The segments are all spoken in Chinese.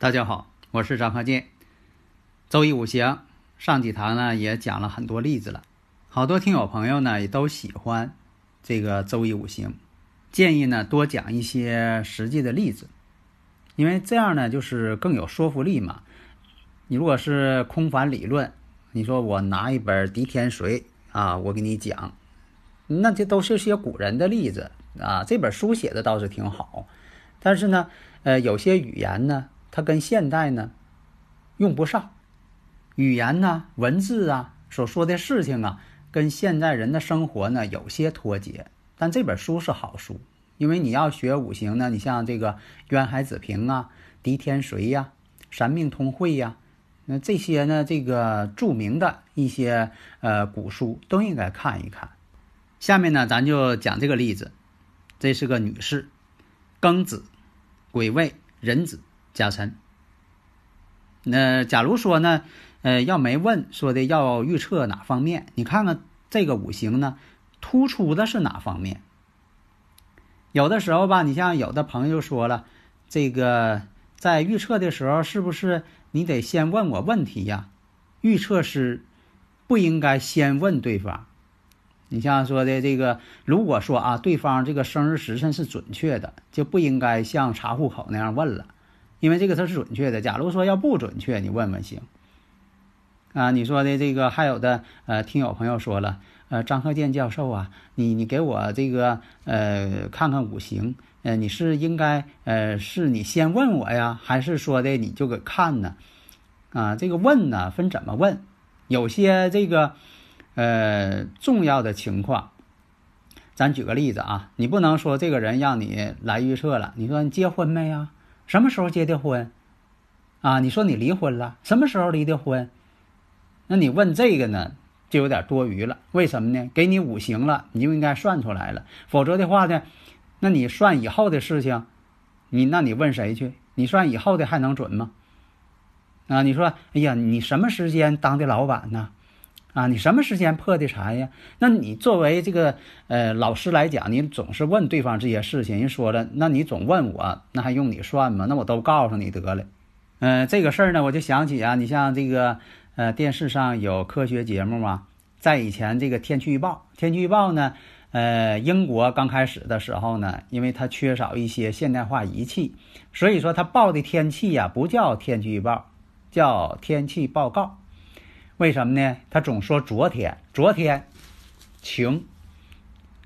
大家好，我是张克建。周易五行上几堂呢也讲了很多例子了，好多听友朋友呢也都喜欢这个周易五行，建议呢多讲一些实际的例子，因为这样呢就是更有说服力嘛。你如果是空泛理论，你说我拿一本《狄天髓》啊，我给你讲，那这都是些古人的例子啊。这本书写的倒是挺好，但是呢，呃，有些语言呢。它跟现代呢用不上，语言呢、文字啊所说的事情啊，跟现代人的生活呢有些脱节。但这本书是好书，因为你要学五行呢，你像这个渊海子平啊、狄天髓呀、三命通会呀，那这些呢，这个著名的一些呃古书都应该看一看。下面呢，咱就讲这个例子，这是个女士，庚子、癸未、壬子。甲辰。那假如说呢，呃，要没问说的要预测哪方面？你看看这个五行呢，突出的是哪方面？有的时候吧，你像有的朋友说了，这个在预测的时候，是不是你得先问我问题呀？预测师不应该先问对方。你像说的这个，如果说啊，对方这个生日时辰是准确的，就不应该像查户口那样问了。因为这个它是准确的。假如说要不准确，你问问行。啊，你说的这个还有的呃，听友朋友说了，呃，张鹤剑教授啊，你你给我这个呃看看五行，呃，你是应该呃是你先问我呀，还是说的你就给看呢？啊，这个问呢分怎么问？有些这个呃重要的情况，咱举个例子啊，你不能说这个人让你来预测了，你说你结婚没呀？什么时候结的婚？啊，你说你离婚了，什么时候离的婚？那你问这个呢，就有点多余了。为什么呢？给你五行了，你就应该算出来了。否则的话呢，那你算以后的事情，你那你问谁去？你算以后的还能准吗？啊，你说，哎呀，你什么时间当的老板呢？啊，你什么时间破的财呀？那你作为这个呃老师来讲，你总是问对方这些事情。人说了，那你总问我，那还用你算吗？那我都告诉你得了。嗯，这个事儿呢，我就想起啊，你像这个呃电视上有科学节目嘛，在以前这个天气预报，天气预报呢，呃，英国刚开始的时候呢，因为它缺少一些现代化仪器，所以说它报的天气呀不叫天气预报，叫天气报告。为什么呢？他总说昨天，昨天晴，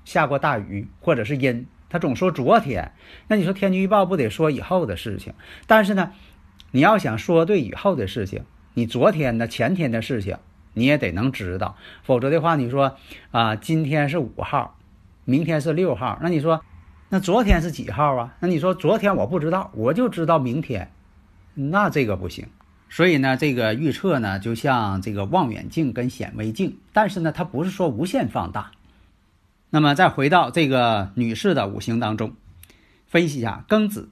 下过大雨，或者是阴。他总说昨天，那你说天气预报不得说以后的事情？但是呢，你要想说对以后的事情，你昨天的、前天的事情你也得能知道，否则的话，你说啊，今天是五号，明天是六号，那你说，那昨天是几号啊？那你说昨天我不知道，我就知道明天，那这个不行。所以呢，这个预测呢，就像这个望远镜跟显微镜，但是呢，它不是说无限放大。那么再回到这个女士的五行当中，分析一下庚子、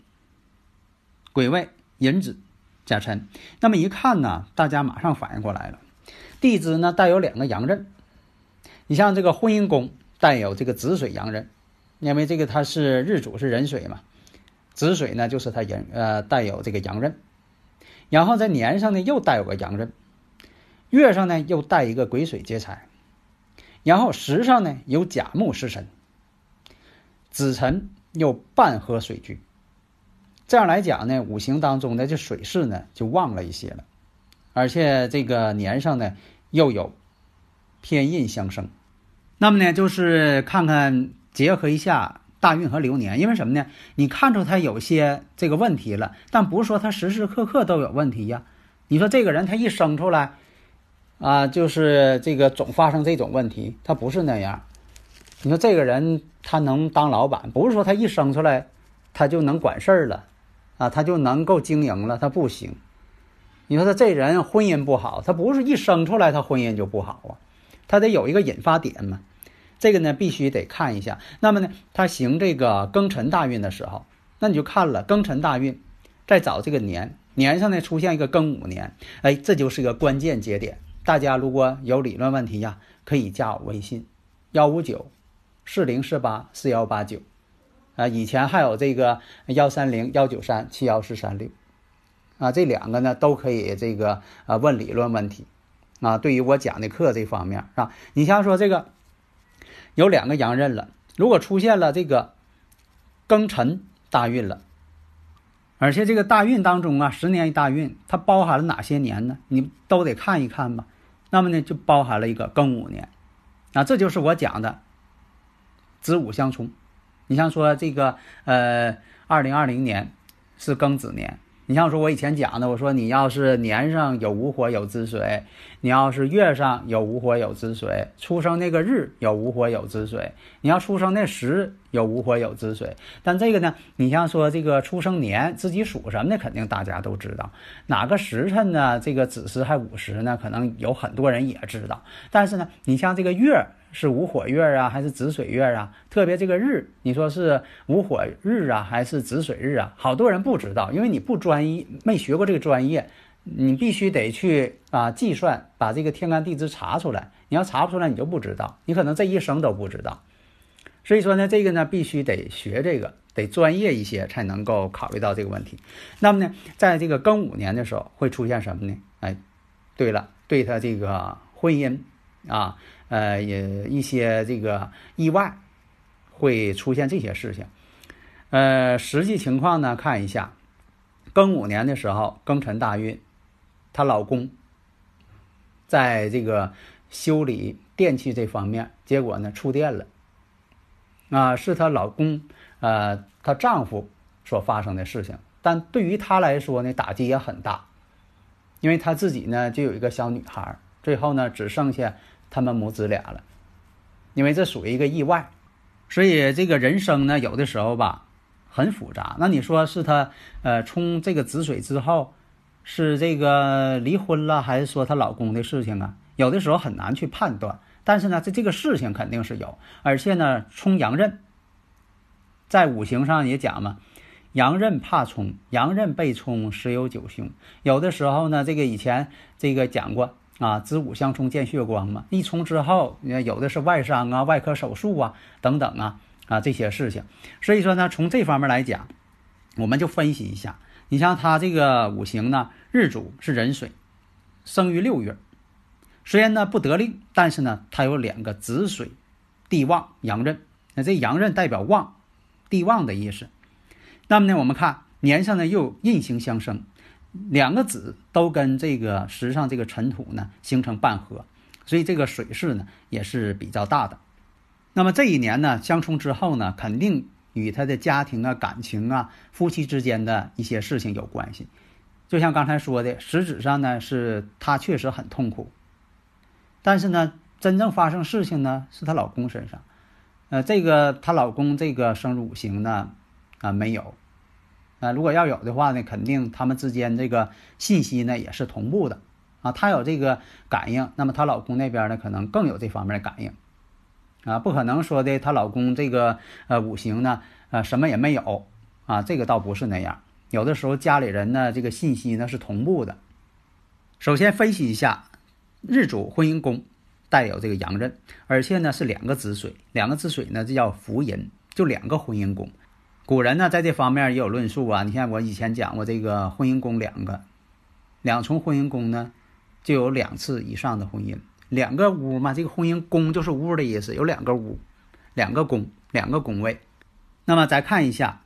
癸未、壬子、甲辰。那么一看呢，大家马上反应过来了，地支呢带有两个阳刃。你像这个婚姻宫带有这个子水阳刃，因为这个它是日主是壬水嘛，子水呢就是它人呃带有这个阳刃。然后在年上呢又带有个阳刃，月上呢又带一个癸水劫财，然后时上呢有甲木食神，子辰又半合水局。这样来讲呢，五行当中的这水势呢就旺了一些了，而且这个年上呢又有偏印相生，那么呢就是看看结合一下。大运和流年，因为什么呢？你看出他有些这个问题了，但不是说他时时刻刻都有问题呀。你说这个人他一生出来，啊，就是这个总发生这种问题，他不是那样。你说这个人他能当老板，不是说他一生出来他就能管事儿了，啊，他就能够经营了，他不行。你说他这人婚姻不好，他不是一生出来他婚姻就不好啊，他得有一个引发点嘛。这个呢必须得看一下。那么呢，他行这个庚辰大运的时候，那你就看了庚辰大运，再找这个年年上呢出现一个庚午年，哎，这就是个关键节点。大家如果有理论问题呀，可以加我微信，幺五九四零四八四幺八九，啊，以前还有这个幺三零幺九三七幺四三六，啊，这两个呢都可以这个啊问理论问题，啊，对于我讲的课这方面是吧？你像说这个有两个阳刃了，如果出现了这个庚辰大运了。而且这个大运当中啊，十年一大运，它包含了哪些年呢？你都得看一看吧。那么呢，就包含了一个庚午年，啊，这就是我讲的子午相冲。你像说这个呃，二零二零年是庚子年。你像说，我以前讲的，我说你要是年上有午火有子水，你要是月上有午火有子水，出生那个日有午火有子水，你要出生那时有午火有子水。但这个呢，你像说这个出生年自己属什么的，肯定大家都知道。哪个时辰呢？这个子时还午时呢？可能有很多人也知道。但是呢，你像这个月。是午火月啊，还是子水月啊？特别这个日，你说是午火日啊，还是子水日啊？好多人不知道，因为你不专一，没学过这个专业，你必须得去啊计算，把这个天干地支查出来。你要查不出来，你就不知道，你可能这一生都不知道。所以说呢，这个呢必须得学这个，得专业一些才能够考虑到这个问题。那么呢，在这个庚午年的时候会出现什么呢？哎，对了，对他这个婚姻啊。呃，也一些这个意外会出现这些事情。呃，实际情况呢，看一下，庚午年的时候，庚辰大运，她老公在这个修理电器这方面，结果呢触电了。啊，是她老公，呃，她丈夫所发生的事情。但对于她来说呢，打击也很大，因为她自己呢就有一个小女孩，最后呢只剩下。他们母子俩了，因为这属于一个意外，所以这个人生呢，有的时候吧很复杂。那你说是她呃冲这个止水之后，是这个离婚了，还是说她老公的事情啊？有的时候很难去判断。但是呢，这这个事情肯定是有，而且呢，冲阳刃，在五行上也讲嘛，阳刃怕冲，阳刃被冲十有九凶。有的时候呢，这个以前这个讲过。啊，子午相冲见血光嘛，一冲之后，有的是外伤啊、外科手术啊等等啊啊这些事情。所以说呢，从这方面来讲，我们就分析一下。你像他这个五行呢，日主是壬水，生于六月，虽然呢不得令，但是呢他有两个子水，地旺阳刃。那这阳刃代表旺，地旺的意思。那么呢，我们看年上呢又印星相生。两个子都跟这个时上这个尘土呢形成半合，所以这个水势呢也是比较大的。那么这一年呢相冲之后呢，肯定与他的家庭啊、感情啊、夫妻之间的一些事情有关系。就像刚才说的，实质上呢是他确实很痛苦，但是呢真正发生事情呢是她老公身上。呃，这个她老公这个生日五行呢啊没有。啊，如果要有的话呢，肯定他们之间这个信息呢也是同步的啊。她有这个感应，那么她老公那边呢可能更有这方面的感应啊。不可能说的她老公这个呃五行呢呃什么也没有啊，这个倒不是那样。有的时候家里人呢这个信息呢是同步的。首先分析一下，日主婚姻宫带有这个阳刃，而且呢是两个子水，两个子水呢这叫福银，就两个婚姻宫。古人呢，在这方面也有论述啊。你看，我以前讲过这个婚姻宫两个，两重婚姻宫呢，就有两次以上的婚姻。两个屋嘛，这个婚姻宫就是屋的意思，有两个屋，两个宫，两个宫位。那么再看一下，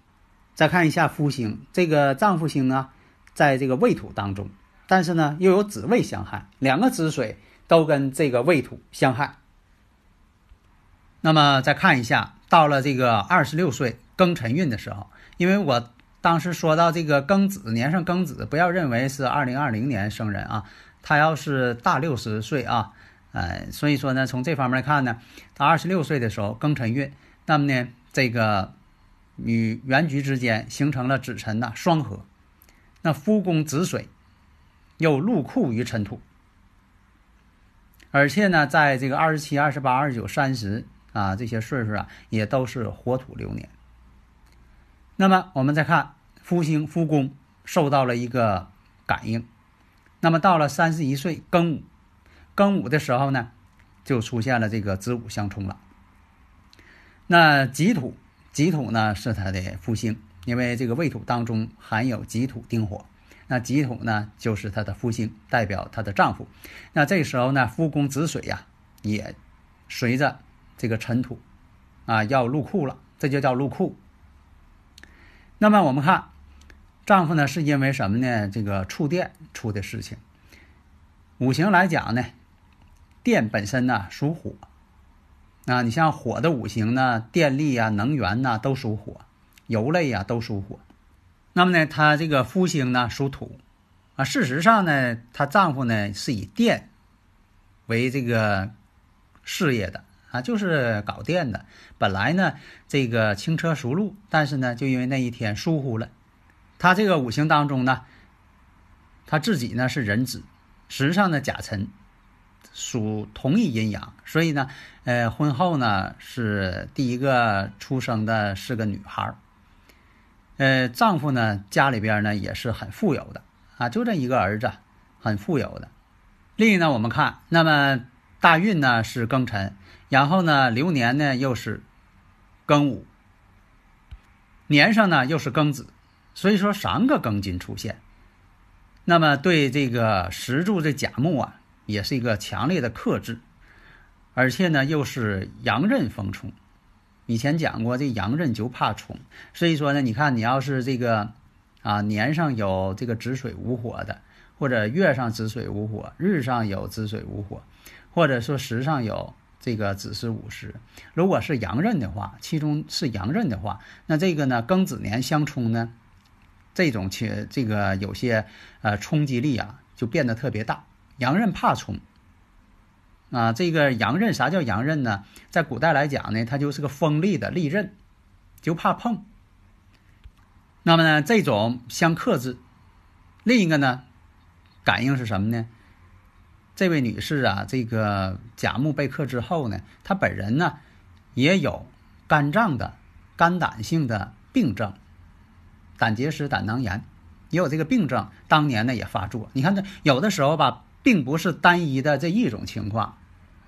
再看一下夫星，这个丈夫星呢，在这个未土当中，但是呢又有子未相害，两个子水都跟这个未土相害。那么再看一下，到了这个二十六岁。庚辰运的时候，因为我当时说到这个庚子年上庚子，不要认为是二零二零年生人啊，他要是大六十岁啊，呃，所以说呢，从这方面来看呢，他二十六岁的时候庚辰运，那么呢，这个与原局之间形成了子辰呐双合，那夫宫子水又入库于尘土，而且呢，在这个二十七、二十八、二十九、三十啊这些岁数啊，也都是火土流年。那么我们再看夫星夫宫受到了一个感应，那么到了三十一岁庚午，庚午的时候呢，就出现了这个子午相冲了。那己土，己土呢是他的夫星，因为这个未土当中含有己土丁火，那己土呢就是他的夫星，代表他的丈夫。那这时候呢，夫宫子水呀，也随着这个尘土啊要入库了，这就叫入库。那么我们看，丈夫呢是因为什么呢？这个触电出的事情。五行来讲呢，电本身呢属火，啊，你像火的五行呢，电力啊、能源呐都属火，油类呀都属火。那么呢，她这个夫星呢属土，啊，事实上呢，她丈夫呢是以电为这个事业的。啊，就是搞电的。本来呢，这个轻车熟路，但是呢，就因为那一天疏忽了。他这个五行当中呢，他自己呢是壬子，实际上呢甲辰属同一阴阳，所以呢，呃，婚后呢是第一个出生的是个女孩儿。呃，丈夫呢家里边呢也是很富有的啊，就这一个儿子，很富有的。另一呢，我们看，那么大运呢是庚辰。然后呢，流年呢又是庚午，年上呢又是庚子，所以说三个庚金出现，那么对这个石柱这甲木啊，也是一个强烈的克制，而且呢又是阳刃逢冲。以前讲过，这阳刃就怕冲，所以说呢，你看你要是这个啊年上有这个子水无火的，或者月上子水无火，日上有子水无火，或者说时上有。这个子时午时，如果是阳刃的话，其中是阳刃的话，那这个呢庚子年相冲呢，这种且这个有些呃冲击力啊就变得特别大。阳刃怕冲啊，这个阳刃啥叫阳刃呢？在古代来讲呢，它就是个锋利的利刃，就怕碰。那么呢，这种相克制，另一个呢感应是什么呢？这位女士啊，这个甲木被克之后呢，她本人呢也有肝脏的肝胆性的病症，胆结石、胆囊炎，也有这个病症。当年呢也发作。你看这有的时候吧，并不是单一的这一种情况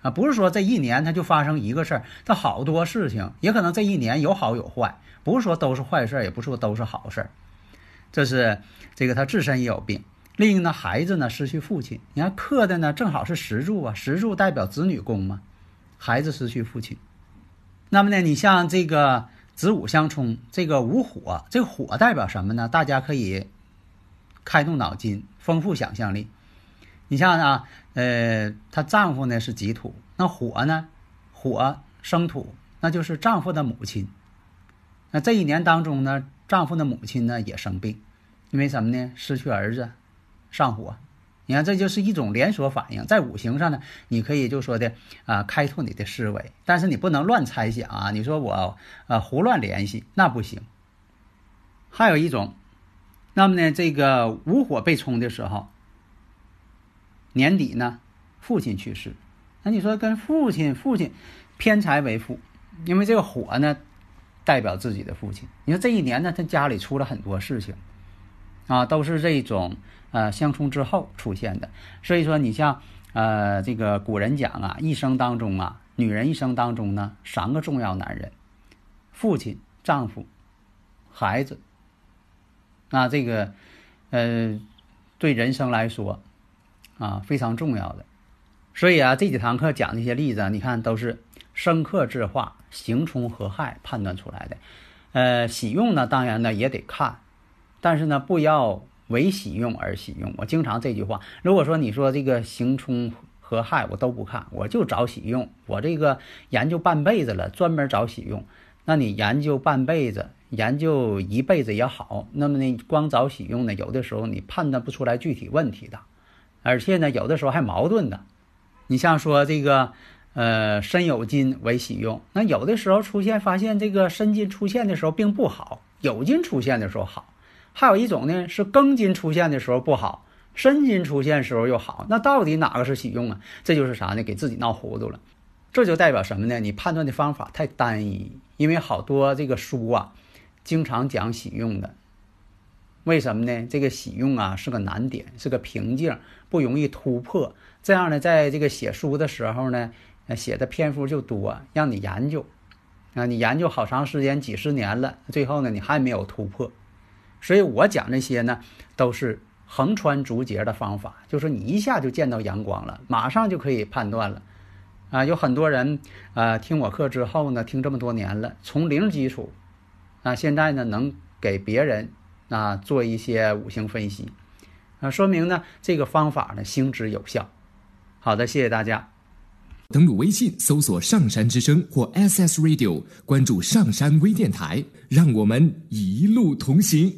啊，不是说这一年它就发生一个事儿，它好多事情，也可能这一年有好有坏，不是说都是坏事儿，也不是说都是好事儿。这是这个他自身也有病。另一个呢，孩子呢失去父亲，你看克的呢正好是石柱啊，石柱代表子女宫嘛，孩子失去父亲。那么呢，你像这个子午相冲，这个午火，这个火代表什么呢？大家可以开动脑筋，丰富想象力。你像啊，呃，她丈夫呢是己土，那火呢，火生土，那就是丈夫的母亲。那这一年当中呢，丈夫的母亲呢也生病，因为什么呢？失去儿子。上火，你看这就是一种连锁反应。在五行上呢，你可以就说的啊，开拓你的思维，但是你不能乱猜想啊。你说我呃胡乱联系那不行。还有一种，那么呢，这个无火被冲的时候，年底呢，父亲去世，那你说跟父亲父亲偏财为父，因为这个火呢代表自己的父亲。你说这一年呢，他家里出了很多事情。啊，都是这种呃相冲之后出现的，所以说你像呃这个古人讲啊，一生当中啊，女人一生当中呢，三个重要男人，父亲、丈夫、孩子，那这个呃对人生来说啊非常重要的，所以啊这几堂课讲那些例子，你看都是生克制化、刑冲合害判断出来的，呃喜用呢，当然呢也得看。但是呢，不要为喜用而喜用。我经常这句话。如果说你说这个行冲合害，我都不看，我就找喜用。我这个研究半辈子了，专门找喜用。那你研究半辈子，研究一辈子也好，那么呢，光找喜用呢，有的时候你判断不出来具体问题的。而且呢，有的时候还矛盾的。你像说这个，呃，申酉金为喜用，那有的时候出现发现这个申金出现的时候并不好，酉金出现的时候好。还有一种呢是庚金出现的时候不好，申金出现时候又好。那到底哪个是喜用啊？这就是啥呢？给自己闹糊涂了。这就代表什么呢？你判断的方法太单一，因为好多这个书啊，经常讲喜用的。为什么呢？这个喜用啊是个难点，是个瓶颈，不容易突破。这样呢，在这个写书的时候呢，写的篇幅就多，让你研究啊，你研究好长时间，几十年了，最后呢，你还没有突破。所以我讲这些呢，都是横穿竹节的方法，就是你一下就见到阳光了，马上就可以判断了。啊，有很多人啊，听我课之后呢，听这么多年了，从零基础，啊，现在呢能给别人啊做一些五行分析，啊，说明呢这个方法呢行之有效。好的，谢谢大家。登录微信搜索“上山之声”或 “SS Radio”，关注“上山微电台”，让我们一路同行。